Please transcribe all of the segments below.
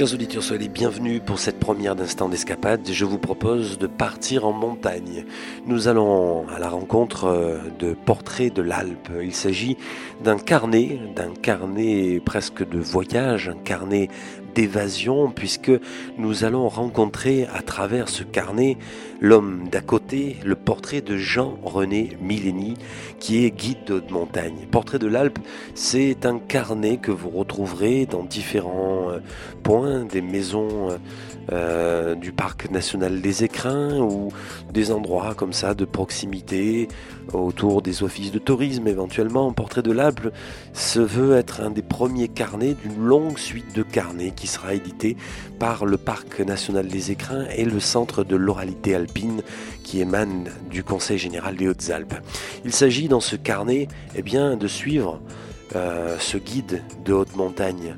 Chers auditeurs, soyez bienvenus pour cette première d'instant d'escapade. Je vous propose de partir en montagne. Nous allons à la rencontre euh, de portraits de l'Alpe. Il s'agit d'un carnet, d'un carnet presque de voyage, un carnet d'évasion, puisque nous allons rencontrer à travers ce carnet l'homme d'à côté, le portrait de Jean-René Millény, qui est guide de montagne. Portrait de l'Alpe, c'est un carnet que vous retrouverez dans différents euh, points des maisons euh, du parc national des Écrins ou des endroits comme ça de proximité autour des offices de tourisme éventuellement. Portrait de l'Alpe se veut être un des premiers carnets d'une longue suite de carnets qui sera édité par le parc national des Écrins et le centre de l'oralité alpine qui émane du Conseil général des Hautes-Alpes. Il s'agit dans ce carnet eh bien, de suivre euh, ce guide de haute montagne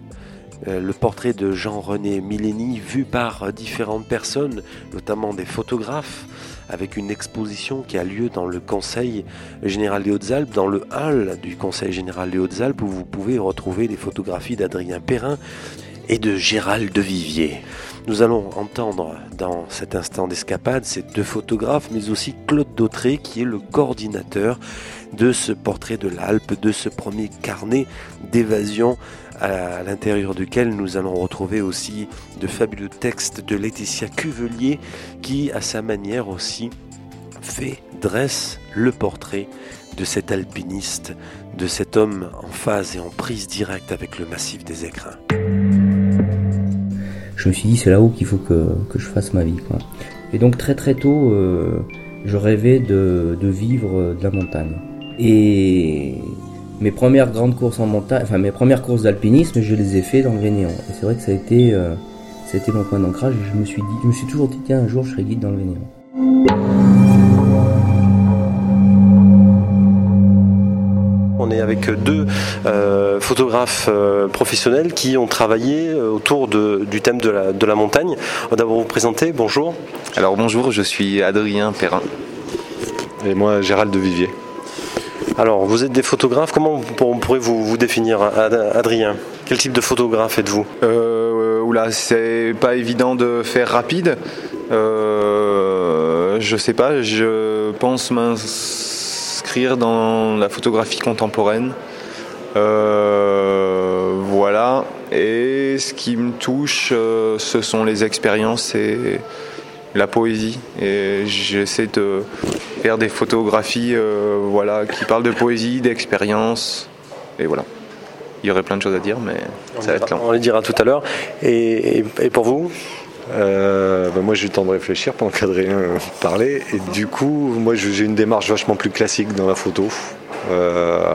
le portrait de Jean-René Millény vu par différentes personnes, notamment des photographes, avec une exposition qui a lieu dans le Conseil général des Hautes-Alpes, dans le hall du Conseil général des Hautes-Alpes, où vous pouvez retrouver des photographies d'Adrien Perrin et de Gérald de Vivier. Nous allons entendre dans cet instant d'escapade ces deux photographes, mais aussi Claude Dautré, qui est le coordinateur de ce portrait de l'Alpe, de ce premier carnet d'évasion à l'intérieur duquel nous allons retrouver aussi de fabuleux textes de Laetitia Cuvelier qui, à sa manière aussi, fait, dresse le portrait de cet alpiniste, de cet homme en phase et en prise directe avec le massif des écrins. Je me suis dit, c'est là-haut qu'il faut que, je fasse ma vie. Et donc très très tôt, euh, je rêvais de, de vivre de la montagne. Et mes premières grandes courses en montagne, enfin mes premières courses d'alpinisme, je les ai fait dans le Vénéant. Et c'est vrai que ça a été, euh, ça a été mon point d'ancrage. Je me suis dit, je me suis toujours dit qu'un jour je serais guide dans le Vénéant. On est avec deux euh, photographes euh, professionnels qui ont travaillé autour de, du thème de la, de la montagne. On va d'abord vous présenter. Bonjour. Alors bonjour, je suis Adrien Perrin. Et moi, Gérald de Vivier. Alors, vous êtes des photographes. Comment on pourrait vous, vous définir, Adrien? Quel type de photographe êtes-vous? Euh, Oula, c'est pas évident de faire rapide. Euh, je sais pas, je pense m'inscrire dans la photographie contemporaine. Euh, voilà. Et ce qui me touche, euh, ce sont les expériences et la poésie. Et j'essaie de faire des photographies euh, voilà, qui parlent de poésie, d'expérience. Et voilà. Il y aurait plein de choses à dire, mais ça va être lent. On les dira tout à l'heure. Et, pour vous euh, ben moi j'ai eu le temps de réfléchir pendant qu'Adrien parlait et du coup moi j'ai une démarche vachement plus classique dans la photo euh,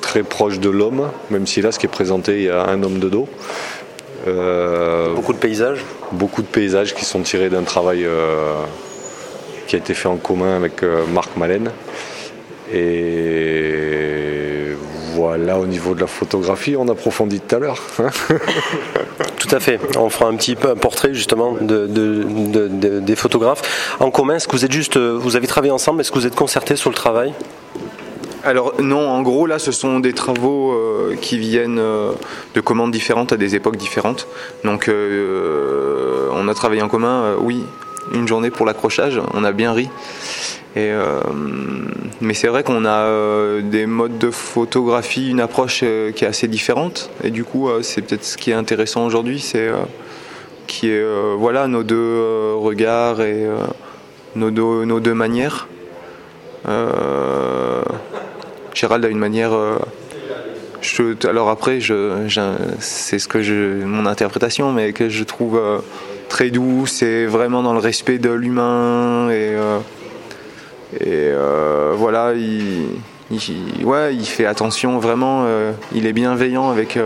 très proche de l'homme même si là ce qui est présenté il y a un homme de dos beaucoup de paysages beaucoup de paysages qui sont tirés d'un travail qui a été fait en commun avec euh, Marc Malène. Et voilà, au niveau de la photographie, on approfondit tout à l'heure. Hein. tout à fait. On fera un petit peu un portrait justement de, des photographes. En commun, est-ce que vous êtes juste, euh, vous avez travaillé ensemble Est-ce que vous êtes concertés sur le travail? Alors non, en gros là ce sont des travaux euh, qui viennent de commandes différentes à des époques différentes. Donc on a travaillé en commun, oui, une journée pour l'accrochage, on a bien ri. Euh, mais c'est vrai qu'on a euh, des modes de photographie, une approche euh, qui est assez différente. Et du coup, c'est peut-être ce qui est intéressant aujourd'hui, c'est qui est voilà nos deux regards et nos deux, nos, deux, manières. Gérald a une manière. Je, alors après, je, c'est ce que je, mon interprétation, mais que je trouve très doux, c'est vraiment dans le respect de l'humain et, euh, et euh, voilà, il, ouais, il fait attention vraiment, euh, il est bienveillant avec,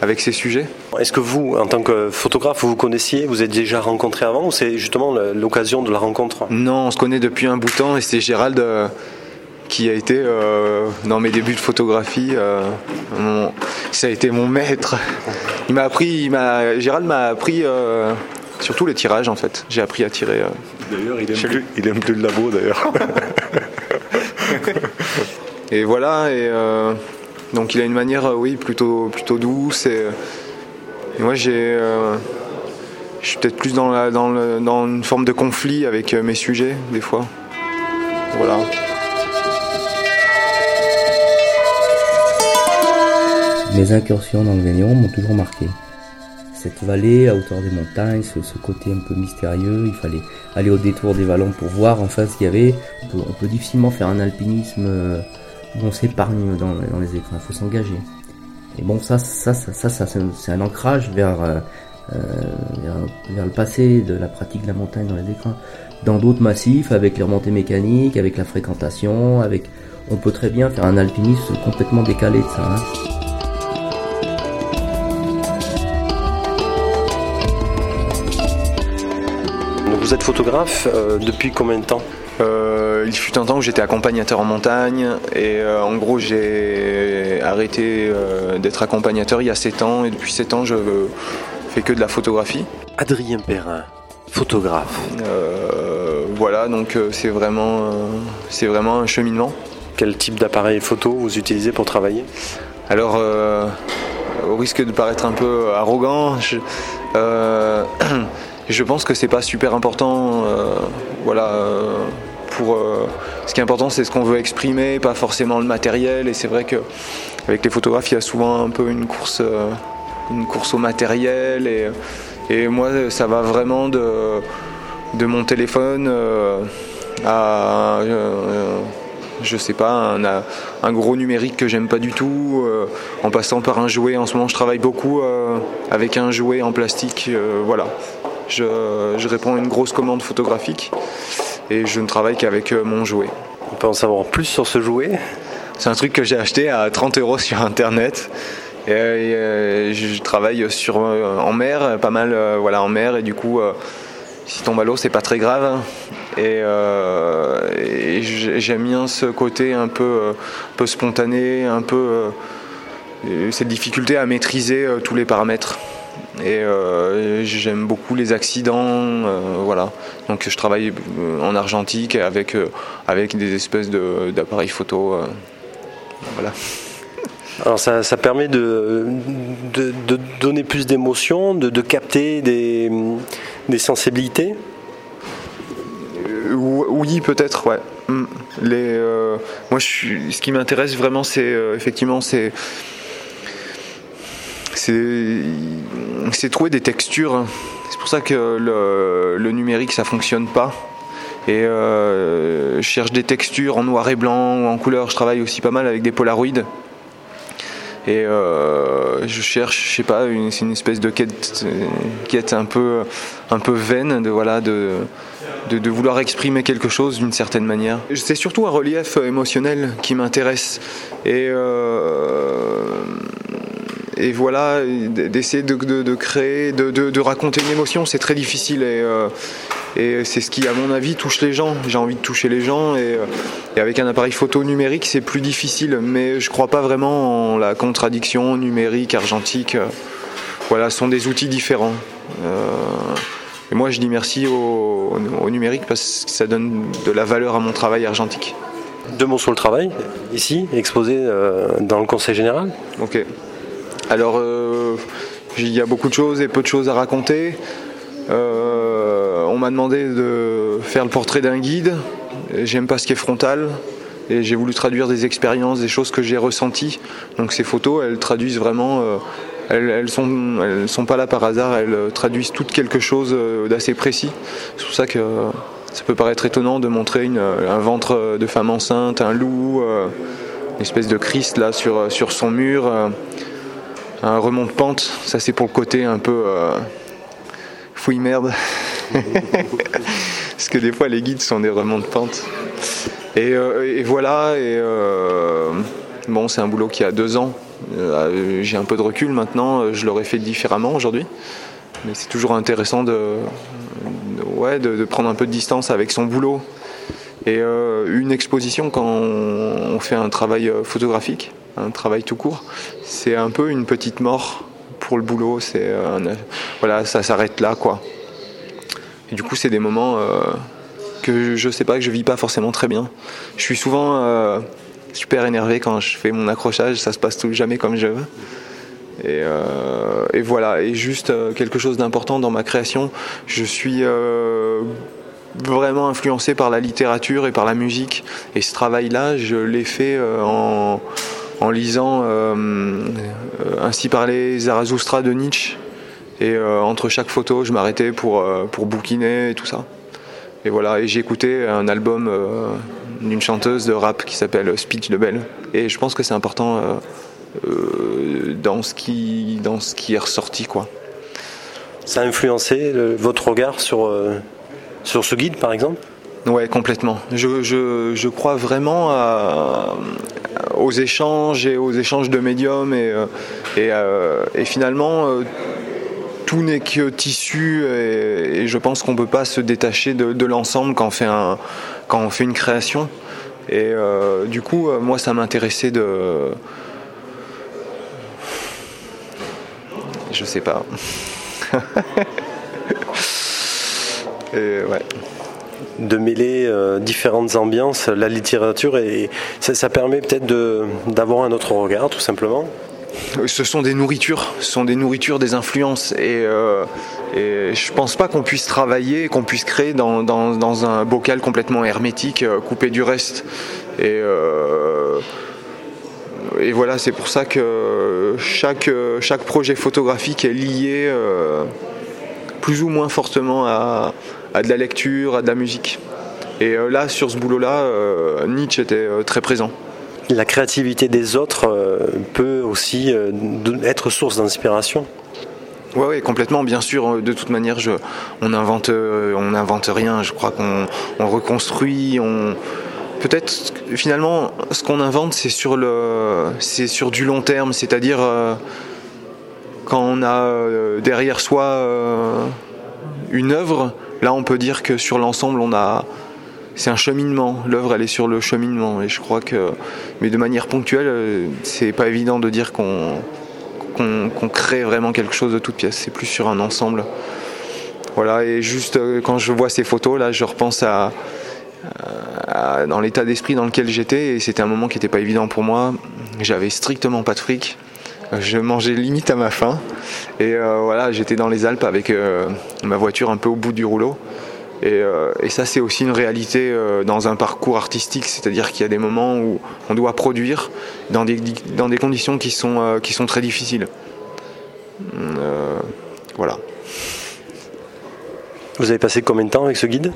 avec ses sujets. Est-ce que vous, en tant que photographe, vous vous connaissiez, vous êtes déjà rencontré avant ou c'est justement l'occasion de la rencontre? Non, on se connaît depuis un bout de temps et c'est Gérald qui a été euh, dans mes débuts de photographie. Euh, ça a été mon maître. Il m'a appris, il m'a, Gérald m'a appris euh, surtout le tirage en fait. J'ai appris à tirer. d'ailleurs, il aime, plus, il aime plus le labo d'ailleurs. et voilà, et donc il a une manière, oui, plutôt, plutôt douce et moi, j'ai, je suis peut-être plus dans, la, dans, le, dans, une forme de conflit avec mes sujets, des fois. Voilà. Mes incursions dans le Vénéon m'ont toujours marqué. Cette vallée à hauteur des montagnes, ce, côté un peu mystérieux, il fallait aller au détour des vallons pour voir en face ce qu'il y avait. On peut, difficilement faire un alpinisme euh, où on s'épargne dans, les écrans, il faut s'engager. Et bon, ça, ça, ça, ça, c'est un ancrage vers, euh, euh, vers, vers, le passé de la pratique de la montagne dans les écrans. Dans d'autres massifs, avec les remontées mécaniques, avec la fréquentation, avec, on peut très bien faire un alpinisme complètement décalé de ça. Hein. Vous êtes photographe euh, depuis combien de temps euh, Il fut un temps où j'étais accompagnateur en montagne et euh, en gros j'ai arrêté d'être accompagnateur il y a 7 ans et depuis 7 ans je fais que de la photographie. Adrien Perrin, photographe. voilà donc c'est vraiment, c'est vraiment un cheminement. Quel type d'appareil photo vous utilisez pour travailler Alors au risque de paraître un peu arrogant, je, je pense que c'est pas super important. Euh, voilà. Euh, pour, euh, ce qui est important, c'est ce qu'on veut exprimer, pas forcément le matériel. Et c'est vrai que avec les photographes, il y a souvent un peu une course, une course au matériel. Et, moi, ça va vraiment de, mon téléphone à je sais pas, un, un, gros numérique que j'aime pas du tout, en passant par un jouet. En ce moment, je travaille beaucoup avec un jouet en plastique. voilà, je, réponds à une grosse commande photographique et je ne travaille qu'avec euh, mon jouet. On peut en savoir plus sur ce jouet? C'est un truc que j'ai acheté à 30 euros sur internet. Et, euh, je travaille sur, euh, en mer, pas mal voilà, en mer, et du coup, si tombe à l'eau, c'est pas très grave. Et, j'aime bien ce côté un peu, un peu spontané, un peu cette difficulté à maîtriser tous les paramètres. Et euh, j'aime beaucoup les accidents, euh, voilà. Donc je travaille euh, en argentique avec, avec des espèces d'appareils photo, voilà. Alors ça, ça permet de, de, de, donner plus d'émotions, de, de, capter des, des sensibilités? Oui, peut-être, ouais. Mm. Les, moi, je suis, ce qui m'intéresse vraiment, c'est effectivement, c'est c'est trouver des textures. C'est pour ça que le, numérique ça fonctionne pas. Et euh, je cherche des textures en noir et blanc ou en couleur. Je travaille aussi pas mal avec des polaroïdes. Et euh, je cherche, je sais pas, c'est une espèce de quête, quête un peu, un peu vaine de voilà de, de, vouloir exprimer quelque chose d'une certaine manière. C'est surtout un relief émotionnel qui m'intéresse. Et euh, et voilà, d'essayer de, créer, de, raconter une émotion, c'est très difficile et, euh, et c'est ce qui, à mon avis, touche les gens. J'ai envie de toucher les gens et, euh, avec un appareil photo numérique, c'est plus difficile, mais je crois pas vraiment en la contradiction numérique, argentique. Voilà, ce sont des outils différents. Euh, et moi, je dis merci au, numérique parce que ça donne de la valeur à mon travail argentique. Deux mots sur le travail, ici, exposé dans le Conseil général. Ok. Alors, euh, il y a beaucoup de choses et peu de choses à raconter. Euh, on m'a demandé de faire le portrait d'un guide. J'aime pas ce qui est frontal. Et j'ai voulu traduire des expériences, des choses que j'ai ressenties. Donc ces photos, elles traduisent vraiment. Euh, elles, elles, sont, elles sont pas là par hasard. Elles traduisent toutes quelque chose d'assez précis. C'est pour ça que ça peut paraître étonnant de montrer un ventre de femme enceinte, un loup, une espèce de Christ là sur, sur son mur un remont de pente, ça c'est pour le côté un peu euh, fouille merde. Parce que des fois les guides sont des remonts de pente. Et, euh, voilà, et euh, bon c'est un boulot qui a deux ans. J'ai un peu de recul maintenant, je l'aurais fait différemment aujourd'hui. Mais c'est toujours intéressant de, ouais, de, prendre un peu de distance avec son boulot. Et une exposition quand on fait un travail photographique, un travail tout court. C'est un peu une petite mort pour le boulot. C'est voilà, ça s'arrête là, quoi. Du coup, c'est des moments euh, que je sais pas, que je vis pas forcément très bien. Je suis souvent euh, super énervé quand je fais mon accrochage. Ça se passe tout jamais comme je veux. Euh, et voilà, et juste quelque chose d'important dans ma création, je suis vraiment influencé par la littérature et par la musique. Et ce travail-là, je l'ai fait en, en, lisant Ainsi parlait Zarathustra de Nietzsche. Et entre chaque photo, je m'arrêtais pour, pour bouquiner et tout ça. Et voilà, et j'ai écouté un album d'une chanteuse de rap qui s'appelle Speech de Belle. Et je pense que c'est important euh, euh, dans, ce qui, dans ce qui est ressorti. Quoi. Ça a influencé votre regard sur, euh, sur ce guide par exemple Ouais, complètement. Je, je, je crois vraiment aux échanges et aux échanges de médiums et, et, et finalement tout n'est que tissu et, je pense qu'on ne peut pas se détacher de, l'ensemble quand on quand on fait une création. Et euh, du coup, euh, moi, ça m'intéressait de. Je sais pas. et ouais de mêler euh, différentes ambiances, la littérature, et ça, ça permet peut-être d'avoir un autre regard, tout simplement. Ce sont des nourritures, ce sont des nourritures, des influences. Et, euh, et je pense pas qu'on puisse travailler, qu'on puisse créer dans, dans, un bocal complètement hermétique, euh, coupé du reste. Et, euh, et voilà, c'est pour ça que chaque, chaque projet photographique est lié plus ou moins fortement à, à, de la lecture, à de la musique. Et là, sur ce boulot-là, Nietzsche était très présent la créativité des autres euh, peut aussi euh, être source d'inspiration. Oui, ouais, complètement. Bien sûr, de toute manière, je, on invente, euh, on n'invente rien. Je crois qu'on reconstruit. On peut-être finalement, ce qu'on invente, c'est sur le, c'est sur du long terme. C'est-à-dire quand on a derrière soi une œuvre, là, on peut dire que sur l'ensemble, on a c'est un cheminement. L'œuvre, elle est sur le cheminement. Et je crois que, mais de manière ponctuelle, euh, c'est pas évident de dire qu'on crée vraiment quelque chose de toute pièce. C'est plus sur un ensemble. Voilà. Et juste euh, quand je vois ces photos là, je repense à, dans l'état d'esprit dans lequel j'étais. Et c'était un moment qui n'était pas évident pour moi. J'avais strictement pas de fric. Je mangeais limite à ma faim. Et euh, voilà, j'étais dans les Alpes avec ma voiture un peu au bout du rouleau. Euh, et, ça, c'est aussi une réalité euh, dans un parcours artistique, c'est-à-dire qu'il y a des moments où on doit produire dans des, dans des conditions qui sont, euh, qui sont très difficiles. voilà. Vous avez passé combien de temps avec ce guide?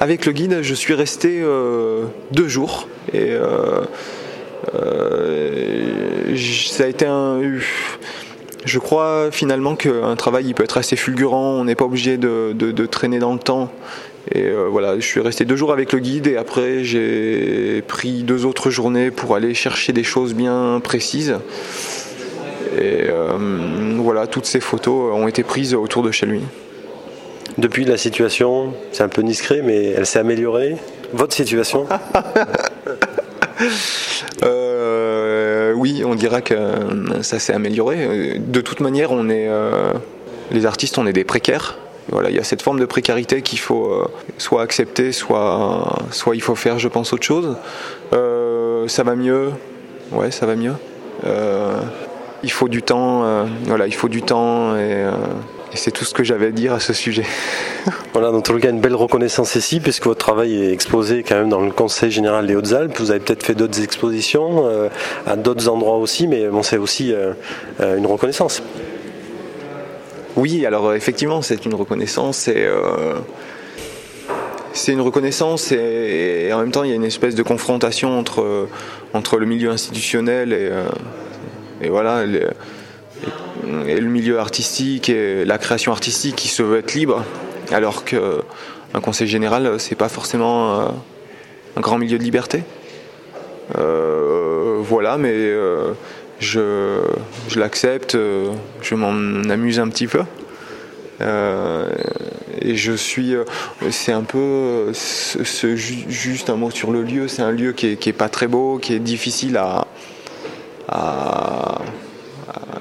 Avec le guide, je suis resté deux jours. Et ça a été un je crois finalement qu'un travail il peut être assez fulgurant, on n'est pas obligé de, traîner dans le temps. Et euh, voilà, je suis resté deux jours avec le guide et après j'ai pris deux autres journées pour aller chercher des choses bien précises. Et euh, voilà, toutes ces photos ont été prises autour de chez lui. Depuis la situation, c'est un peu discret, mais elle s'est améliorée. Votre situation? oui, on dira que euh, ça s'est amélioré. De toute manière, on est, euh, les artistes, on est des précaires. Voilà, il y a cette forme de précarité qu'il faut euh, soit accepter, soit, soit il faut faire, je pense, autre chose. ça va mieux. Ouais, ça va mieux. il faut du temps. voilà, il faut du temps et c'est tout ce que j'avais à dire à ce sujet. voilà, dans tout le cas, une belle reconnaissance ici, puisque votre travail est exposé quand même dans le Conseil général des Hautes-Alpes. Vous avez peut-être fait d'autres expositions euh, à d'autres endroits aussi, mais bon, c'est aussi euh, euh, une reconnaissance. Oui, alors effectivement, c'est une reconnaissance et c'est une reconnaissance et, en même temps il y a une espèce de confrontation entre, entre le milieu institutionnel et, et voilà et le milieu artistique et la création artistique qui se veut être libre, alors qu'un conseil général, c'est pas forcément euh, un grand milieu de liberté. Euh, voilà, mais euh, je, l'accepte, je m'en amuse un petit peu. et je suis, c'est un peu, juste un mot sur le lieu, c'est un lieu qui est, pas très beau, qui est difficile à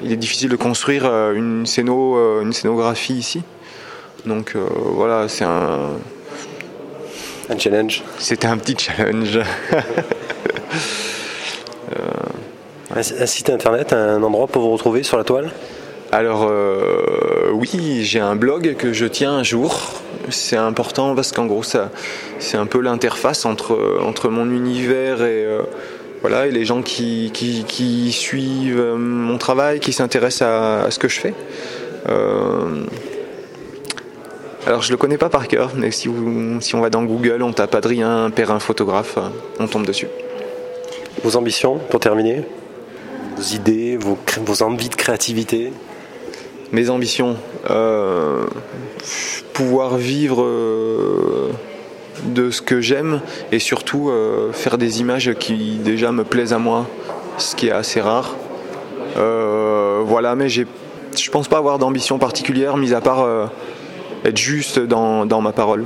il est difficile de construire euh, une, scéno, euh, une scénographie ici. Donc euh, voilà, c'est un. Un challenge. C'était un petit challenge. Un, site internet, un endroit pour vous retrouver sur la toile? Alors oui, j'ai un blog que je tiens un jour. C'est important parce qu'en gros, ça, c'est un peu l'interface entre, entre mon univers et, voilà, et les gens qui, qui, suivent euh, mon travail, qui s'intéressent à, ce que je fais. Euh, alors je le connais pas par cœur, mais si, si on va dans Google, on tape Adrien Perrin photographe, on tombe dessus. Vos ambitions pour terminer? Vos idées, vos, vos envies de créativité? Mes ambitions euh, Pouvoir vivre de ce que j'aime et surtout euh, faire des images qui déjà me plaisent à moi, ce qui est assez rare. Euh, voilà, mais je pense pas avoir d'ambition particulière, mis à part euh, être juste dans, ma parole.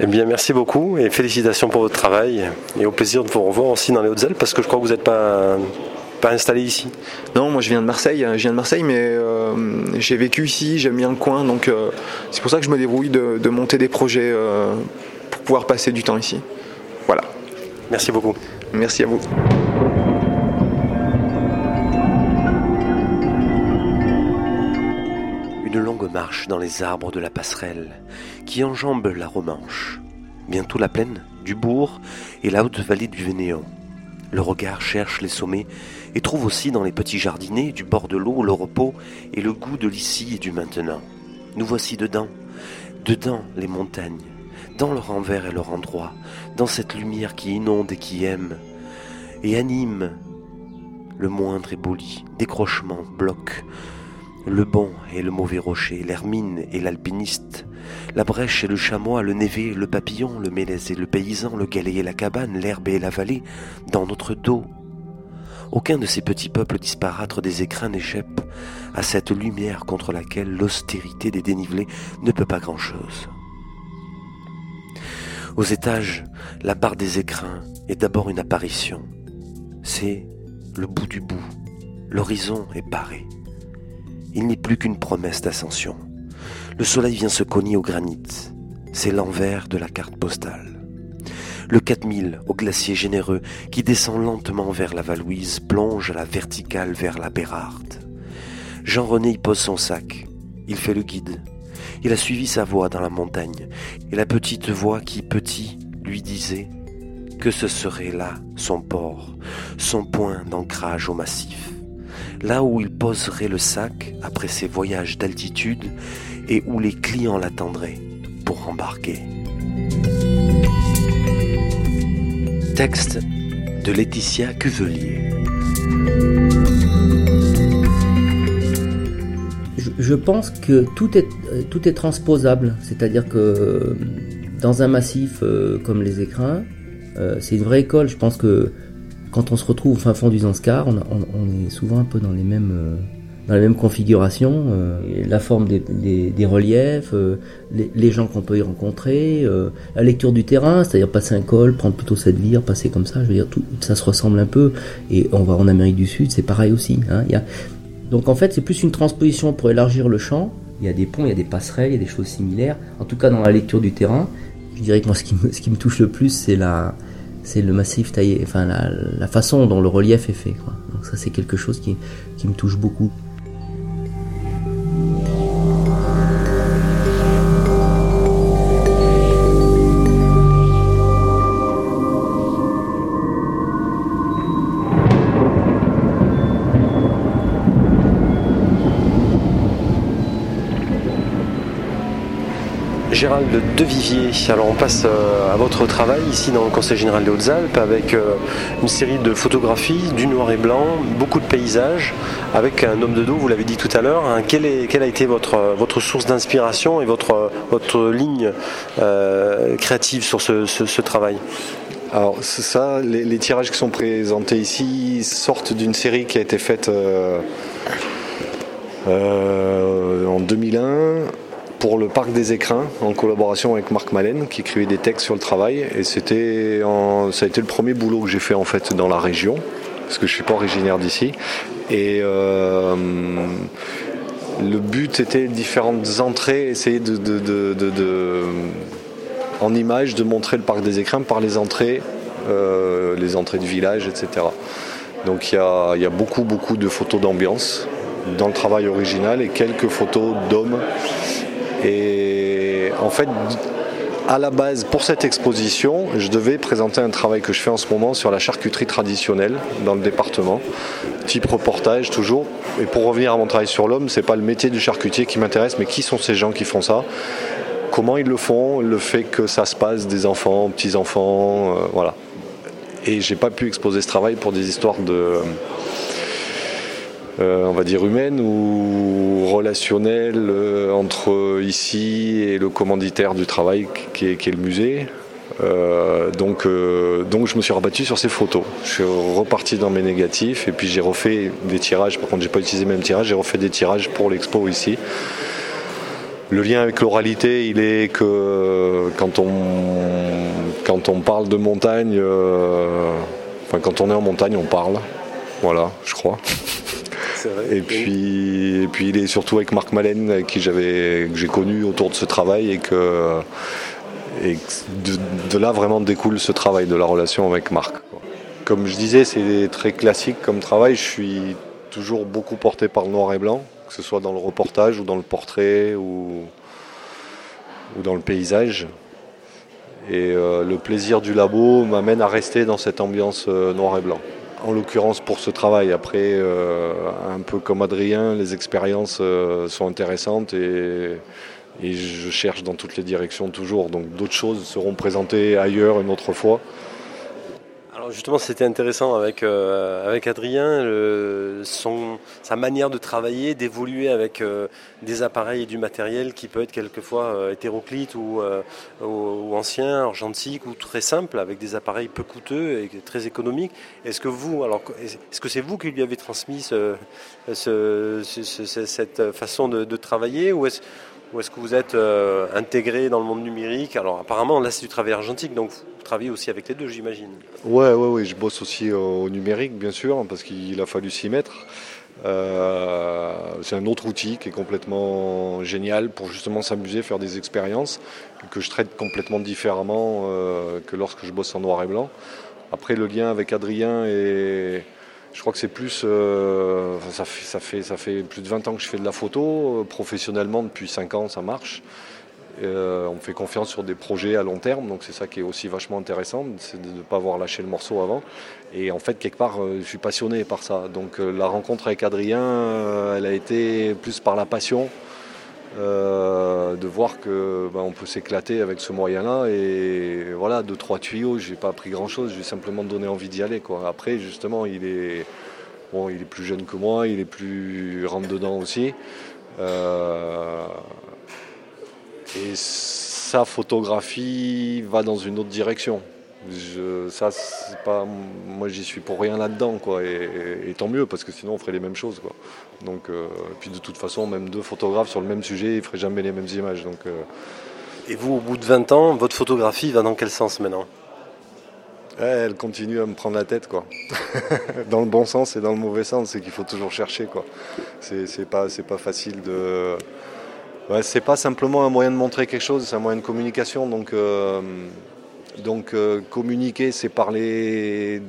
Eh bien, merci beaucoup et félicitations pour votre travail et au plaisir de vous revoir aussi dans les Hautes-Alpes parce que je crois que vous n'êtes pas, pas installé ici. Non, moi je viens de Marseille, je viens de Marseille, mais j'ai vécu ici, j'aime bien le coin, donc c'est pour ça que je me débrouille de, de monter des projets pouvoir passer du temps ici. Voilà. Merci beaucoup. Merci à vous. Une longue marche dans les arbres de la passerelle qui enjambe la Romanche. Bientôt la plaine du Bourg et la haute vallée du Vénéon. Le regard cherche les sommets et trouve aussi dans les petits jardinets du bord de l'eau le repos et le goût de l'ici et du maintenant. Nous voici dedans, dedans les montagnes, dans leur envers et leur endroit, dans cette lumière qui inonde et qui aime, et anime le moindre éboli, décrochement, bloc, le bon et le mauvais rocher, l'hermine et l'alpiniste, la brèche et le chamois, le névé, le papillon, le mélèze et le paysan, le galet et la cabane, l'herbe et la vallée, dans notre dos. Aucun de ces petits peuples disparaître des écrins n'échappe à cette lumière contre laquelle l'austérité des dénivelés ne peut pas grand-chose. Aux étages, la barre des écrins est d'abord une apparition. C'est le bout du bout. L'horizon est barré. Il n'est plus qu'une promesse d'ascension. Le soleil vient se cogner au granit. C'est l'envers de la carte postale. Le 4000, au glacier généreux, qui descend lentement vers la Valouise, plonge à la verticale vers la Bérarde. Jean-René y pose son sac. Il fait le guide. Il a suivi sa voix dans la montagne, et la petite voix qui, petit, lui disait que ce serait là son port, son point d'ancrage au massif, là où il poserait le sac après ses voyages d'altitude et où les clients l'attendraient pour embarquer. Texte de Laetitia Cuvelier. je pense que tout est, tout est transposable. C'est-à-dire que dans un massif euh, comme les écrins, euh, c'est une vraie école. Je pense que quand on se retrouve au fin fond du Zanskar, on, est souvent un peu dans les mêmes, euh, dans les mêmes configurations. la forme des, des, reliefs, les, les, gens qu'on peut y rencontrer, la lecture du terrain, c'est-à-dire passer un col, prendre plutôt cette vire, passer comme ça. Je veux dire, tout ça se ressemble un peu. Et on va en Amérique du Sud, c'est pareil aussi. Hein. Y a, donc en fait, c'est plus une transposition pour élargir le champ. Il y a des ponts, il y a des passerelles, il y a des choses similaires. En tout cas, dans la lecture du terrain, je dirais que moi, ce qui me, ce qui me touche le plus, c'est la, c'est le massif taillé, enfin la, la, façon dont le relief est fait. Donc ça, c'est quelque chose qui, qui me touche beaucoup. Gérald Devivier. Alors on passe euh, à votre travail ici dans le Conseil général des Hautes-Alpes avec euh, une série de photographies du noir et blanc, beaucoup de paysages, avec un homme de dos, vous l'avez dit tout à l'heure. Hein. Quelle, a été votre, votre source d'inspiration et votre, ligne euh, créative sur ce, travail? Alors ça, les, tirages qui sont présentés ici sortent d'une série qui a été faite en 2001 pour le Parc des Écrins en collaboration avec Marc Malène qui écrivait des textes sur le travail et c'était ça a été le premier boulot que j'ai fait en fait dans la région parce que je suis pas originaire d'ici et euh, le but était différentes entrées essayer de, en image de montrer le Parc des Écrins par les entrées euh, les entrées du village etc Donc il y a, il y a beaucoup, beaucoup de photos d'ambiance dans le travail original et quelques photos d'hommes. Et en fait, à la base, pour cette exposition, je devais présenter un travail que je fais en ce moment sur la charcuterie traditionnelle dans le département, type reportage toujours. Et pour revenir à mon travail sur l'homme, c'est pas le métier du charcutier qui m'intéresse, mais qui sont ces gens qui font ça? Comment ils le font? Le fait que ça se passe des enfants, petits enfants, euh, voilà. Et j'ai pas pu exposer ce travail pour des histoires de on va dire humaine ou relationnelle euh, entre ici et le commanditaire du travail qui est, le musée. Euh, donc, donc je me suis rabattu sur ces photos. Je suis reparti dans mes négatifs et puis j'ai refait des tirages. Par contre, j'ai pas utilisé le même tirage, j'ai refait des tirages pour l'expo ici. Le lien avec l'oralité, il est que quand on, quand on parle de montagne, enfin quand on est en montagne, on parle. Voilà, je crois. Et puis, et puis il est surtout avec Marc Malène, qui j'avais, que j'ai connu autour de ce travail et que de, là vraiment découle ce travail de la relation avec Marc. Comme je disais, c'est très classique comme travail. Je suis toujours beaucoup porté par le noir et blanc, que ce soit dans le reportage ou dans le portrait ou, ou dans le paysage. Et euh, le plaisir du labo m'amène à rester dans cette ambiance euh, noir et blanc en l'occurrence pour ce travail. Après, euh, un peu comme Adrien, les expériences euh, sont intéressantes et, et, je cherche dans toutes les directions toujours. Donc d'autres choses seront présentées ailleurs une autre fois justement, c'était intéressant avec, euh, avec Adrien, son, sa manière de travailler, d'évoluer avec euh, des appareils et du matériel qui peut être quelquefois euh, hétéroclite ou, ou, ancien, argentique ou très simple, avec des appareils peu coûteux et très économiques. Est-ce que vous, alors, est-ce que c'est vous qui lui avez transmis ce, cette façon de, de travailler ou est-ce ou est-ce que vous êtes euh, intégré dans le monde numérique? Alors apparemment là c'est du travail argentique, donc vous travaillez aussi avec les deux j'imagine. Ouais, ouais, ouais, je bosse aussi au numérique bien sûr, parce qu'il a fallu s'y mettre. Euh, c'est un autre outil qui est complètement génial pour justement s'amuser, faire des expériences que je traite complètement différemment euh, que lorsque je bosse en noir et blanc. Après le lien avec Adrien et je crois que c'est plus. Euh, ça, fait, ça, fait, plus de 20 ans que je fais de la photo. Professionnellement, depuis 5 ans, ça marche. Euh, on fait confiance sur des projets à long terme, donc c'est ça qui est aussi vachement intéressant, c'est de ne pas avoir lâché le morceau avant. Et en fait, quelque part, euh, je suis passionné par ça. Donc la rencontre avec Adrien, elle a été plus par la passion euh, de voir que ben, on peut s'éclater avec ce moyen-là. Et voilà, deux, trois tuyaux, j'ai pas appris grand-chose, j'ai simplement donné envie d'y aller. Quoi. Après, justement, il est, bon, il est plus jeune que moi, il est plus rentre-dedans aussi. Euh, et sa photographie va dans une autre direction. Je, ça, pas, moi, j'y suis pour rien là-dedans, quoi. Et, tant mieux, parce que sinon, on ferait les mêmes choses, quoi. Donc, euh, puis de toute façon, même deux photographes sur le même sujet, ils feraient jamais les mêmes images. Donc, euh. Et vous, au bout de 20 ans, votre photographie va dans quel sens maintenant? Elle continue à me prendre la tête, quoi. dans le bon sens et dans le mauvais sens, c'est qu'il faut toujours chercher, quoi. C'est pas, pas facile de. Ouais, c'est pas simplement un moyen de montrer quelque chose, c'est un moyen de communication, donc. Euh, donc communiquer, c'est parler,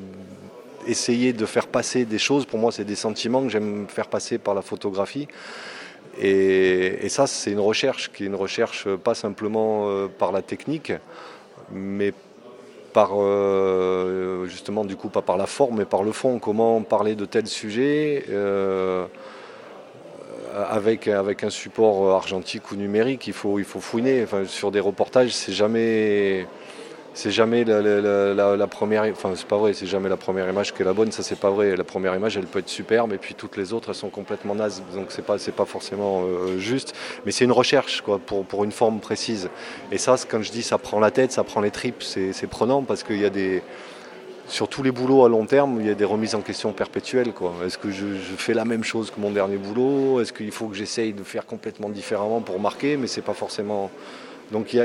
essayer de faire passer des choses. Pour moi, c'est des sentiments que j'aime faire passer par la photographie. Et, ça, c'est une recherche qui est une recherche pas simplement euh, par la technique, mais par euh, justement du coup pas par la forme, mais par le fond. Comment parler de tel sujet avec, avec un support argentique ou numérique, il faut, il faut fouiner. sur des reportages, c'est jamais c'est jamais la, première, enfin c'est pas vrai, c'est jamais la première image qui est la bonne, ça c'est pas vrai. La première image elle peut être superbe et puis toutes les autres elles sont complètement nazes, donc c'est pas c'est pas forcément euh, juste, mais c'est une recherche quoi pour, pour une forme précise. Et ça, quand je dis ça prend la tête, ça prend les tripes, c'est prenant parce qu'il y a des sur tous les boulots à long terme, il y a des remises en question perpétuelles. Est-ce que je, je, fais la même chose que mon dernier boulot? Est-ce qu'il faut que j'essaye de faire complètement différemment pour marquer? Mais c'est pas forcément donc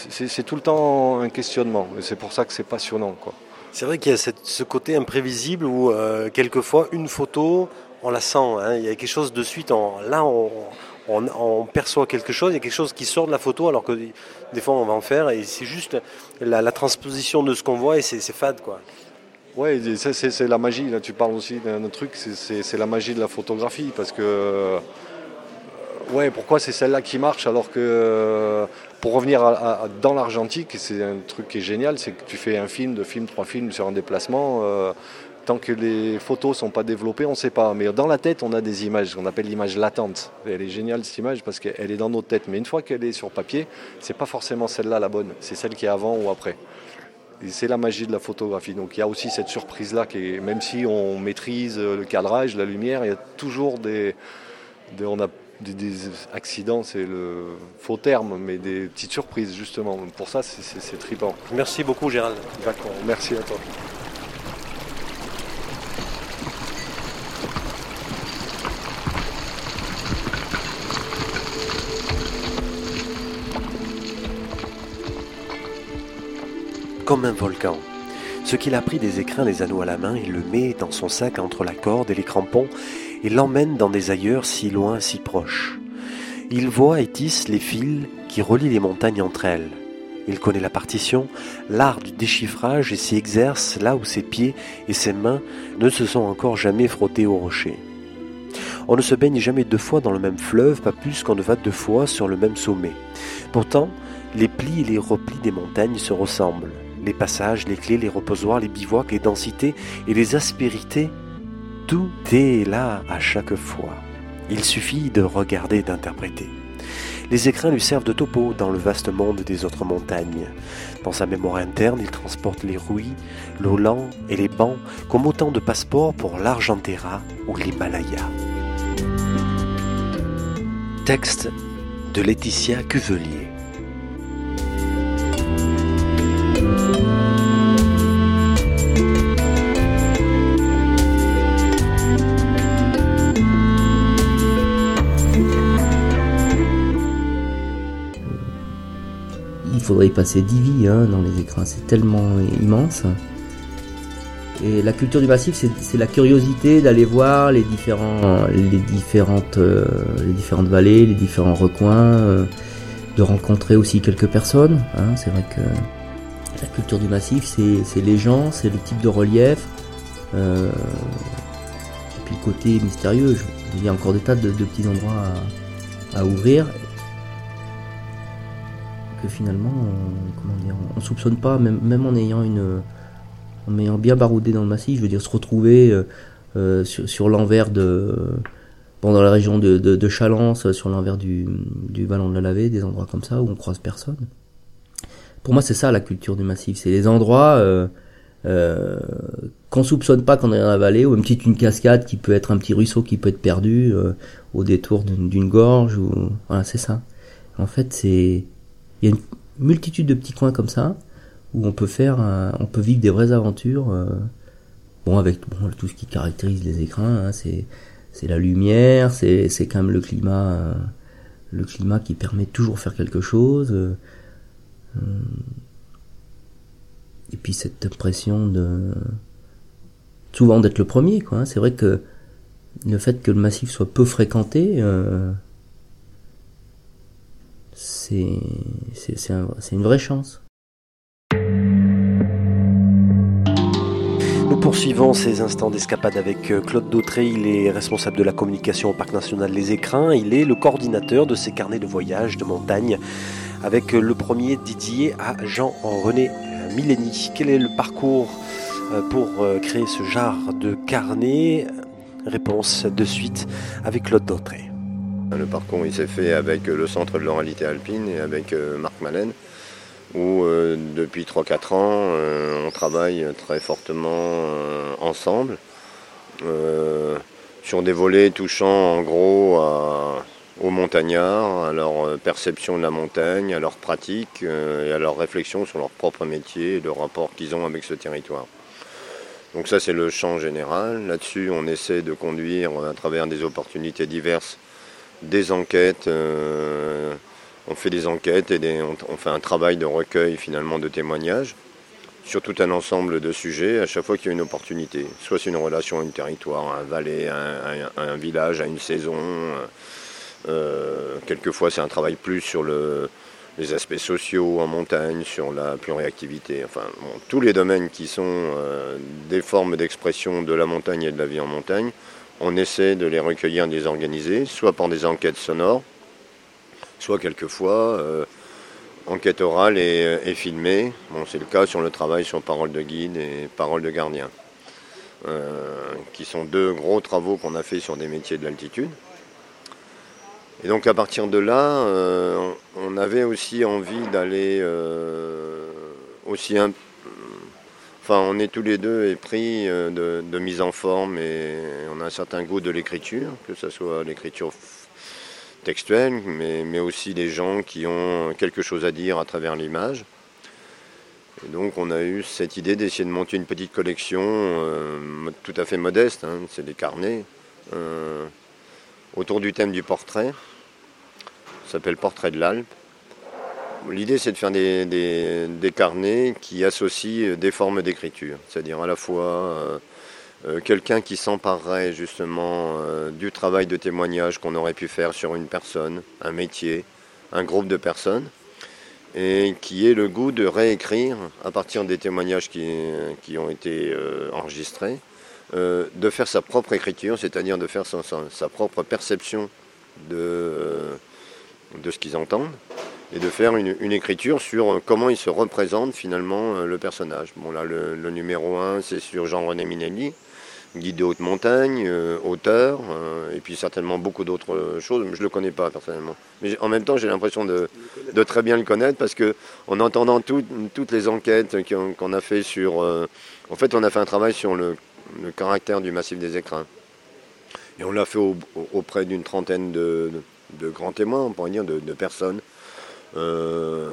c'est tout le temps un questionnement, et c'est pour ça que c'est passionnant. C'est vrai qu'il y a ce côté imprévisible où euh, quelquefois une photo, on la sent, hein. il y a quelque chose de suite, là on, perçoit quelque chose, il y a quelque chose qui sort de la photo alors que des fois on va en faire et c'est juste la, transposition de ce qu'on voit et c'est fade. quoi. Ouais, c'est la magie. Là, tu parles aussi d'un truc, c'est la magie de la photographie. Parce que, euh, ouais, pourquoi c'est celle-là qui marche alors que, pour revenir dans l'argentique, c'est un truc qui est génial, c'est que tu fais un film, deux films, trois films sur un déplacement. Euh, tant que les photos ne sont pas développées, on ne sait pas. Mais dans la tête, on a des images, qu'on appelle l'image latente. elle est géniale cette image parce qu'elle est dans notre tête. Mais une fois qu'elle est sur papier, c'est pas forcément celle-là la bonne. C'est celle qui est avant ou après c'est la magie de la photographie. Donc il y a aussi cette surprise-là, même si on maîtrise le cadrage, la lumière, il y a toujours des, on a des, accidents, c'est le faux terme, mais des petites surprises justement. Pour ça, c'est trippant. Merci beaucoup Gérald. D'accord, merci à toi. comme un volcan. Ce qu'il a pris des écrins les anneaux à la main, il le met dans son sac entre la corde et les crampons et l'emmène dans des ailleurs si loin, si proches. Il voit et tisse les fils qui relient les montagnes entre elles. Il connaît la partition, l'art du déchiffrage et s'y exerce là où ses pieds et ses mains ne se sont encore jamais frottés au rocher. On ne se baigne jamais deux fois dans le même fleuve, pas plus qu'on ne va deux fois sur le même sommet. Pourtant, les plis et les replis des montagnes se ressemblent les passages, les clés, les reposoirs, les bivouacs, les densités et les aspérités, tout est là à chaque fois. Il suffit de regarder et d'interpréter. Les écrins lui servent de topo dans le vaste monde des autres montagnes. Dans sa mémoire interne, il transporte les rouilles, l'Olan et les bancs comme autant de passeports pour l'Argentera ou l'Himalaya. Texte de Laetitia Cuvelier. Faudrait y passer 10 vies hein, dans les écrans, c'est tellement immense. Et la culture du massif, c'est la curiosité d'aller voir les, différents, les, différentes, euh, les différentes vallées, les différents recoins, euh, de rencontrer aussi quelques personnes. Hein. C'est vrai que la culture du massif, c'est les gens, c'est le type de relief, euh, et puis le côté mystérieux. Il y a encore des tas de, petits endroits à ouvrir que finalement, on, comment on soupçonne pas, même, même en ayant une, en ayant bien baroudé dans le massif, je veux dire, se retrouver euh, euh, sur, sur l'envers de, bon, dans la région de, de, Chalence, sur l'envers du, du vallon de la Lavée, des endroits comme ça où on croise personne. Pour moi, c'est ça la culture du massif, c'est les endroits euh, euh, qu'on soupçonne pas qu'on est dans la vallée, ou une petite une cascade qui peut être un petit ruisseau qui peut être perdu au détour d'une gorge, ou voilà, c'est ça. En fait, c'est il y a une multitude de petits coins comme ça où on peut faire, on peut vivre des vraies aventures. Euh, bon, avec tout ce qui caractérise les écrins, hein, c'est c'est la lumière, c'est c'est quand même le climat, euh, le climat qui permet de toujours faire quelque chose. Euh, et puis cette impression de souvent d'être le premier, quoi. Hein. C'est vrai que le fait que le massif soit peu fréquenté c'est une vraie chance. Nous poursuivons ces instants d'escapade avec euh, Claude Dautré. Il est responsable de la communication au Parc National Les Écrins. Il est le coordinateur de ces carnets de voyage de montagne avec euh, le premier Didier à Jean-René Millény. Quel est le parcours euh, pour créer ce genre de carnet? Réponse de suite avec Claude Dautré. Le parcours il s'est fait avec le centre de l'oralité alpine et avec euh, Marc Malène, où euh, depuis 3-4 ans euh, on travaille très fortement ensemble sur des volets touchant en gros aux montagnards, à leur perception de la montagne, à leur pratique et à leur réflexion sur leur propre métier et le rapport qu'ils ont avec ce territoire. Donc ça c'est le champ général. Là-dessus on essaie de conduire à travers des opportunités diverses des enquêtes. Euh, on fait des enquêtes et on, fait un travail de recueil finalement de témoignages sur tout un ensemble de sujets à chaque fois qu'il y a une opportunité. Soit c'est une relation à un territoire, à un vallée, à un, village, à une saison. Euh, quelquefois c'est un travail plus sur le, les aspects sociaux en montagne, sur la pluriactivité, enfin tous les domaines qui sont euh, des formes d'expression de la montagne et de la vie en montagne, on essaie de les recueillir et de les organiser, soit par des enquêtes sonores, soit quelquefois euh, enquête orale et, et filmée. Bon, c'est le cas sur le travail sur parole de guide et parole de gardien, euh, qui sont deux gros travaux qu'on a fait sur des métiers de l'altitude. Et donc à partir de là, euh, on avait aussi envie d'aller euh, aussi un, Enfin, on est tous les deux épris euh, de, mise en forme et on a un certain goût de l'écriture, que ce soit l'écriture textuelle, mais, mais, aussi des gens qui ont quelque chose à dire à travers l'image. Et donc on a eu cette idée d'essayer de monter une petite collection euh, tout à fait modeste, hein, c'est des carnets, euh, autour du thème du portrait. Ça s'appelle Portrait de l'Alpe. L'idée, c'est de faire des, carnets qui associent des formes d'écriture, c'est-à-dire à la fois euh, euh, quelqu'un qui s'emparerait justement euh, du travail de témoignage qu'on aurait pu faire sur une personne, un métier, un groupe de personnes, et qui ait le goût de réécrire à partir des témoignages qui, ont été enregistrés, de faire sa propre écriture, c'est-à-dire de faire sa, propre perception de ce qu'ils entendent et de faire une, écriture sur comment il se représente finalement le personnage. Bon là le, numéro 1 c'est sur Jean-René Minelli, guide de haute montagne, euh, auteur, euh, et puis certainement beaucoup d'autres choses, mais je ne le connais pas personnellement. Mais en même temps j'ai l'impression de, très bien le connaître parce que en entendant tout, toutes les enquêtes qu'on qu a fait sur... Euh, en fait on a fait un travail sur le, caractère du massif des écrins. Et on l'a fait au, auprès d'une trentaine de, grands témoins, on pourrait dire, de personnes euh,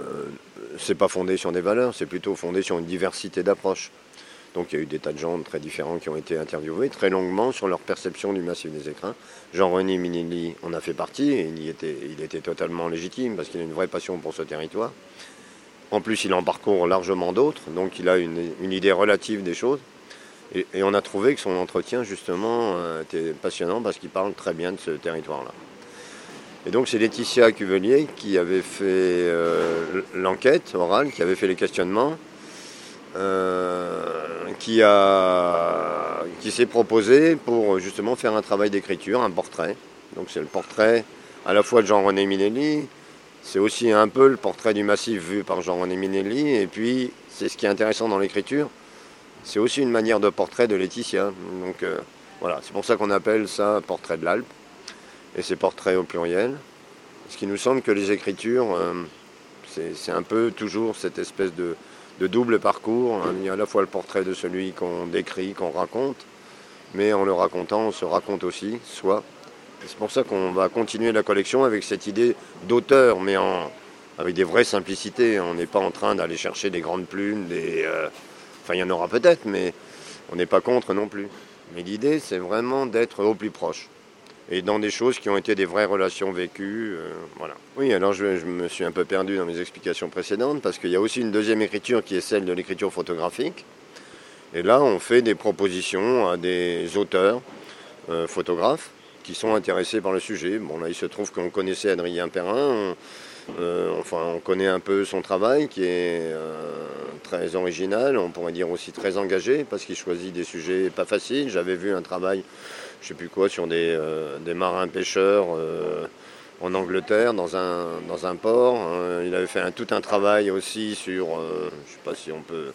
c'est pas fondé sur des valeurs, c'est plutôt fondé sur une diversité d'approches. Donc il y a eu des tas de gens très différents qui ont été interviewés très longuement sur leur perception du massif des écrins. Jean-René Minelli en a fait partie et il, était, totalement légitime parce qu'il a une vraie passion pour ce territoire. En plus, il en parcourt largement d'autres, donc il a une, idée relative des choses. Et, et, on a trouvé que son entretien, justement, euh, était passionnant parce qu'il parle très bien de ce territoire-là. Et donc c'est Laetitia Cuvelier qui avait fait euh, l'enquête orale, qui avait fait les questionnements, euh, qui, a, qui s'est proposé pour justement faire un travail d'écriture, un portrait. Donc c'est le portrait à la fois de Jean-René Minelli, c'est aussi un peu le portrait du massif vu par Jean-René Minelli, et puis c'est ce qui est intéressant dans l'écriture, c'est aussi une manière de portrait de Laetitia. Donc euh, voilà, c'est pour ça qu'on appelle ça portrait de l'Alpe et ses portraits au pluriel. Ce qui nous semble que les écritures, euh, c'est un peu toujours cette espèce de, double parcours. Hein. Il y a à la fois le portrait de celui qu'on décrit, qu'on raconte, mais en le racontant, on se raconte aussi, soi. C'est pour ça qu'on va continuer la collection avec cette idée d'auteur, mais avec des vraies simplicités. On n'est pas en train d'aller chercher des grandes plumes, des, euh, enfin il y en aura peut-être, mais on n'est pas contre non plus. Mais l'idée, c'est vraiment d'être au plus proche et dans des choses qui ont été des vraies relations vécues. Euh, voilà. Oui, alors je, me suis un peu perdu dans mes explications précédentes parce qu'il y a aussi une deuxième écriture qui est celle de l'écriture photographique. Et là, on fait des propositions à des auteurs, euh, photographes, qui sont intéressés par le sujet. Bon, là, il se trouve qu'on connaissait Adrien Perrin. Enfin, on connaît un peu son travail qui est euh, très original, on pourrait dire aussi très engagé parce qu'il choisit des sujets pas faciles. J'avais vu un travail je sais plus quoi, sur des, euh, des marins pêcheurs euh, en Angleterre, dans un, dans un port. Il avait fait tout un travail aussi sur, euh, je sais pas si on peut,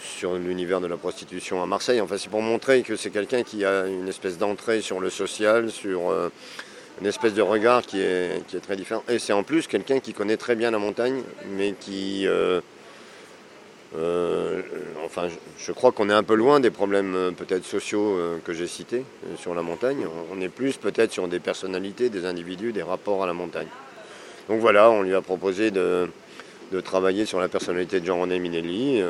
sur l'univers de la prostitution à Marseille. Enfin, c'est pour montrer que c'est quelqu'un qui a une espèce d'entrée sur le social, sur euh, une espèce de regard qui est, qui est très différent. Et c'est en plus quelqu'un qui connaît très bien la montagne, mais qui euh, euh, enfin, je, crois qu'on est un peu loin des problèmes euh, peut-être sociaux que j'ai cités sur la montagne. On est plus peut-être sur des personnalités, des individus, des rapports à la montagne. Donc voilà, on lui a proposé de, de travailler sur la personnalité de Jean-René Minelli.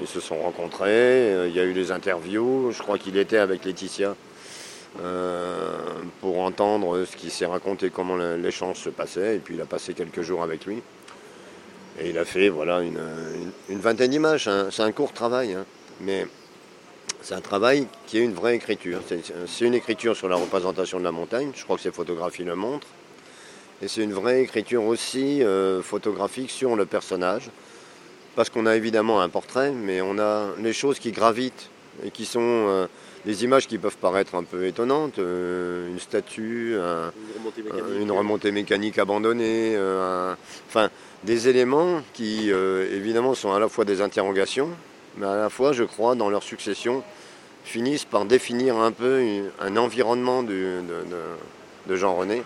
Ils se sont rencontrés, il y a eu des interviews. Je crois qu'il était avec Laetitia pour entendre ce qui s'est raconté, comment l'échange se passait. Et puis il a passé quelques jours avec lui. Et il a fait voilà, une, vingtaine d'images. Hein. C'est un court travail, hein. mais c'est un travail qui est une vraie écriture. C'est une écriture sur la représentation de la montagne. Je crois que ces photographies le montrent. Et c'est une vraie écriture aussi photographique sur le personnage. Parce qu'on a évidemment un portrait, mais on a les choses qui gravitent et qui sont des images qui peuvent paraître un peu étonnantes, une statue, une, remontée mécanique, abandonnée, enfin des éléments qui évidemment sont à la fois des interrogations, mais à la fois, je crois, dans leur succession, finissent par définir un peu un environnement de, Jean René.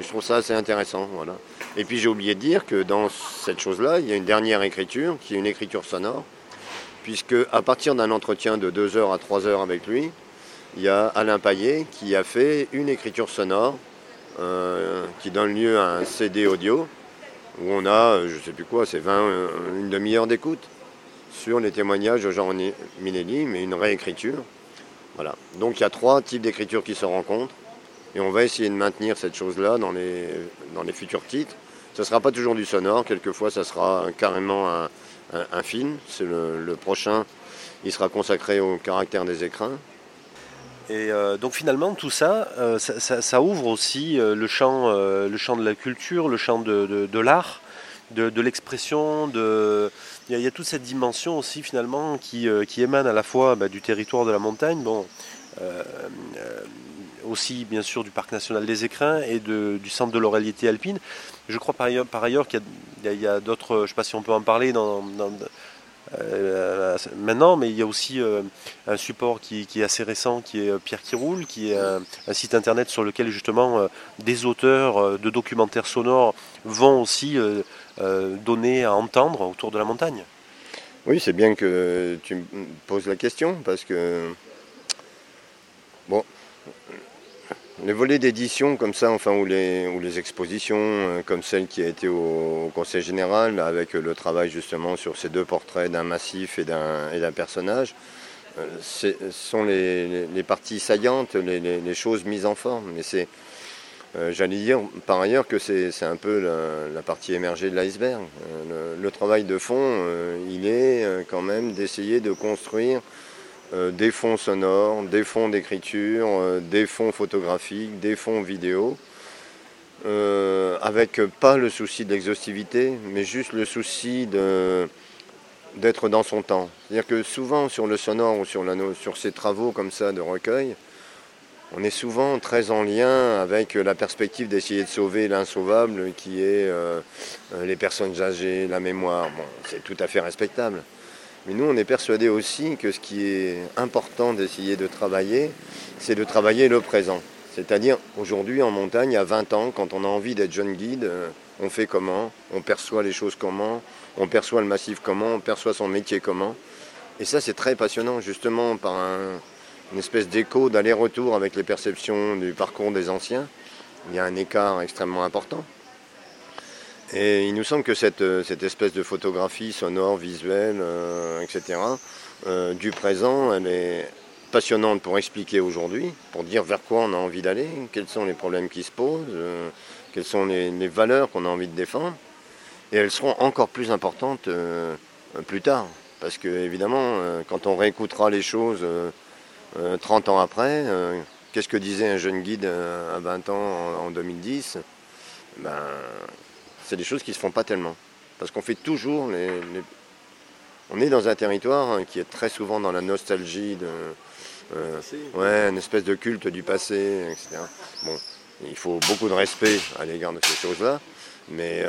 je trouve ça assez intéressant. Voilà. Et puis j'ai oublié de dire que dans cette chose-là, il y a une dernière écriture, qui est une écriture sonore, puisque à partir d'un entretien de 2 heures à 3 heures avec lui, il y a Alain Paillet qui a fait une écriture sonore euh, qui donne lieu à un CD audio où on a, je ne sais plus quoi, c'est 20, euh, une demi-heure d'écoute sur les témoignages de Jean Minelli, mais une réécriture. Voilà. Donc il y a trois types d'écriture qui se rencontrent et on va essayer de maintenir cette chose-là dans les, dans les futurs titres. Ce ne sera pas toujours du sonore, quelquefois ça sera carrément un, film. C'est le, prochain, il sera consacré au caractère des écrins. Et euh, donc finalement tout ça, euh, ça, ouvre aussi euh, le, champ, le champ de la culture, le champ de, l'art, de l'expression, il y, a, toute cette dimension aussi finalement qui, émane à la fois bah, du territoire de la montagne, bon, aussi bien sûr du parc national des Écrins et du centre de l'oralité alpine. Je crois par ailleurs, qu'il y a, d'autres, je ne sais pas si on peut en parler maintenant, mais il y a aussi un support qui, est assez récent, qui est Pierre qui roule, qui est un, site internet sur lequel justement des auteurs de documentaires sonores vont aussi euh, donner à entendre autour de la montagne. Oui, c'est bien que tu me poses la question parce que bon, les volets d'édition comme ça, enfin, ou les, ou les expositions euh, comme celle qui a été au, Conseil général avec le travail justement sur ces deux portraits d'un massif et d'un personnage, euh, ce sont les, parties saillantes, les, choses mises en forme. Mais c'est euh, j'allais dire par ailleurs que c'est un peu la, partie émergée de l'iceberg. Le, travail de fond, il est quand même d'essayer de construire des fonds sonores, des fonds d'écriture, des fonds photographiques, des fonds vidéo, avec pas le souci de l'exhaustivité, mais juste le souci d'être dans son temps. C'est-à-dire que souvent sur le sonore ou sur, ces travaux comme ça de recueil, on est souvent très en lien avec la perspective d'essayer de sauver l'insauvable qui est euh, euh, les personnes âgées, la mémoire. C'est tout à fait respectable. Mais nous, on est persuadés aussi que ce qui est important d'essayer de travailler, c'est de travailler le présent. C'est-à-dire, aujourd'hui, en montagne, à 20 ans, quand on a envie d'être jeune guide, euh, on fait comment? On perçoit les choses comment? On perçoit le massif comment? On perçoit son métier comment? Et ça, c'est très passionnant, justement, par un, une espèce d'écho d'aller-retour avec les perceptions du parcours des anciens. Il y a un écart extrêmement important. Et il nous semble que cette, cette espèce de photographie sonore, visuelle, euh, etc., euh, du présent, elle est passionnante pour expliquer aujourd'hui, pour dire vers quoi on a envie d'aller, quels sont les problèmes qui se posent, euh, quelles sont les, valeurs qu'on a envie de défendre. Et elles seront encore plus importantes plus tard. Parce que, évidemment, quand on réécoutera les choses 30 euh, ans après, euh, qu'est-ce que disait un jeune guide euh, à 20 ans en, 2010 ben, C'est des choses qui ne se font pas tellement. Parce qu'on fait toujours les, On est dans un territoire hein, qui est très souvent dans la nostalgie de. ouais, une espèce de culte du passé, etc. Bon, il faut beaucoup de respect à l'égard de ces choses-là, mais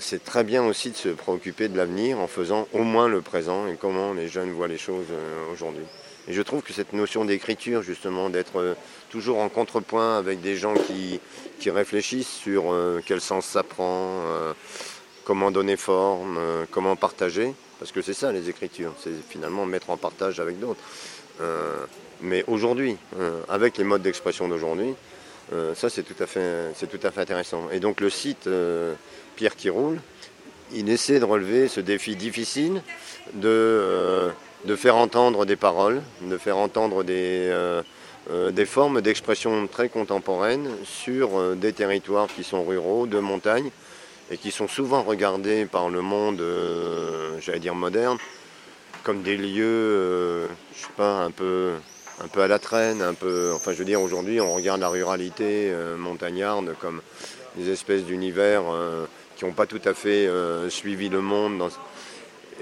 c'est très bien aussi de se préoccuper de l'avenir en faisant au moins le présent et comment les jeunes voient les choses aujourd'hui. Et je trouve que cette notion d'écriture, justement, d'être euh, toujours en contrepoint avec des gens qui, réfléchissent sur euh, quel sens ça prend, euh, comment donner forme, comment partager, parce que c'est ça les écritures, c'est finalement mettre en partage avec d'autres. mais aujourd'hui, avec les modes d'expression d'aujourd'hui, ça c'est tout, à fait, tout à fait intéressant. Et donc le site Pierre qui roule, il essaie de relever ce défi difficile de de faire entendre des paroles, de faire entendre des, euh, euh, des formes d'expression très contemporaines sur euh, des territoires qui sont ruraux, de montagne, et qui sont souvent regardés par le monde, j'allais dire moderne, comme des lieux, je sais pas, un peu, un peu à la traîne, un peu, enfin je veux dire aujourd'hui on regarde la ruralité montagnarde comme des espèces d'univers qui n'ont pas tout à fait suivi le monde.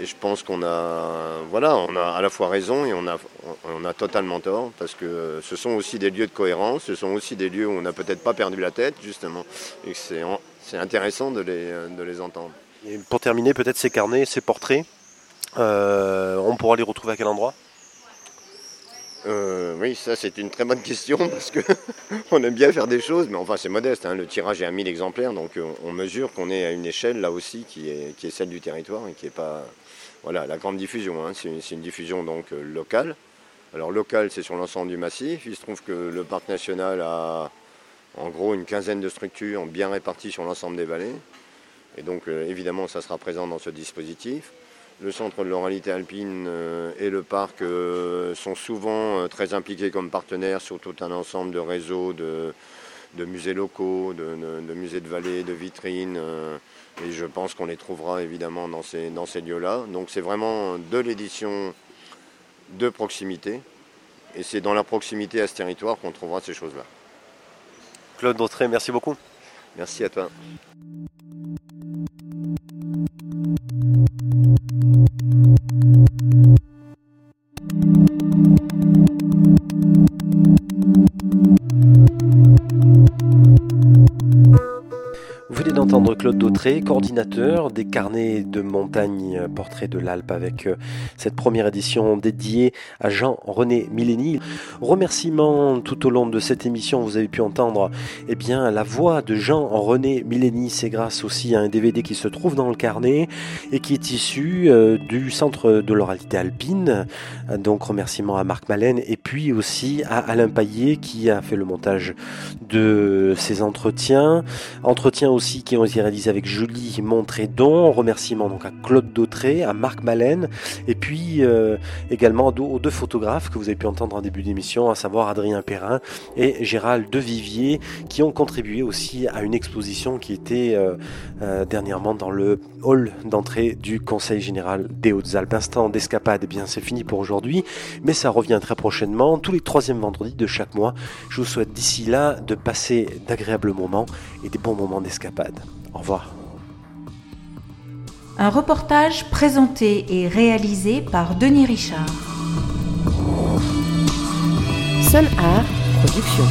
Et je pense qu'on a, voilà, on a à la fois raison et on a, on a totalement tort, parce que ce sont aussi des lieux de cohérence, ce sont aussi des lieux où on n'a peut-être pas perdu la tête, justement, et c'est intéressant de les, de les entendre. Et pour terminer, peut-être ces carnets, ces portraits, euh, on pourra les retrouver à quel endroit? Euh, oui, ça c'est une très bonne question parce que on aime bien faire des choses, mais enfin c'est modeste. Hein. Le tirage est à 1000 exemplaires, donc euh, on mesure qu'on est à une échelle là aussi qui est, qui est celle du territoire et qui n'est pas voilà la grande diffusion. Hein. C'est une, diffusion donc locale. Alors locale, c'est sur l'ensemble du massif. Il se trouve que le parc national a en gros une quinzaine de structures bien réparties sur l'ensemble des vallées. Et donc évidemment, ça sera présent dans ce dispositif. Le centre de l'oralité alpine euh, et le parc euh, sont souvent euh, très impliqués comme partenaires sur tout un ensemble de réseaux de, musées locaux, de, musées de vallée, de vitrines. et je pense qu'on les trouvera évidemment dans ces, dans ces lieux-là. Donc c'est vraiment de l'édition de proximité. Et c'est dans la proximité à ce territoire qu'on trouvera ces choses-là. Claude Dautré, merci beaucoup. Merci à toi. Claude Dautré, coordinateur des carnets de montagne portrait de l'Alpe avec euh, cette première édition dédiée à Jean-René Millény. Remerciement tout au long de cette émission, vous avez pu entendre eh bien, la voix de Jean-René Millény. C'est grâce aussi à un DVD qui se trouve dans le carnet et qui est issu euh, du centre de l'oralité alpine. Donc remerciement à Marc Malène et puis aussi à Alain Paillet qui a fait le montage de ces entretiens. Entretiens aussi qui ont été avec Julie Montrédon. Remerciements donc à Claude Dautré, à Marc Malène, et puis euh, également aux deux photographes que vous avez pu entendre en début d'émission, à savoir Adrien Perrin et Gérald Devivier, qui ont contribué aussi à une exposition qui était euh, euh, dernièrement dans le hall d'entrée du Conseil général des Hautes-Alpes. Instant d'escapade, eh bien c'est fini pour aujourd'hui, mais ça revient très prochainement, tous les troisièmes vendredis de chaque mois. Je vous souhaite d'ici là de passer d'agréables moments et des bons moments d'escapade. Au revoir. Un reportage présenté et réalisé par Denis Richard. Sun Art Production.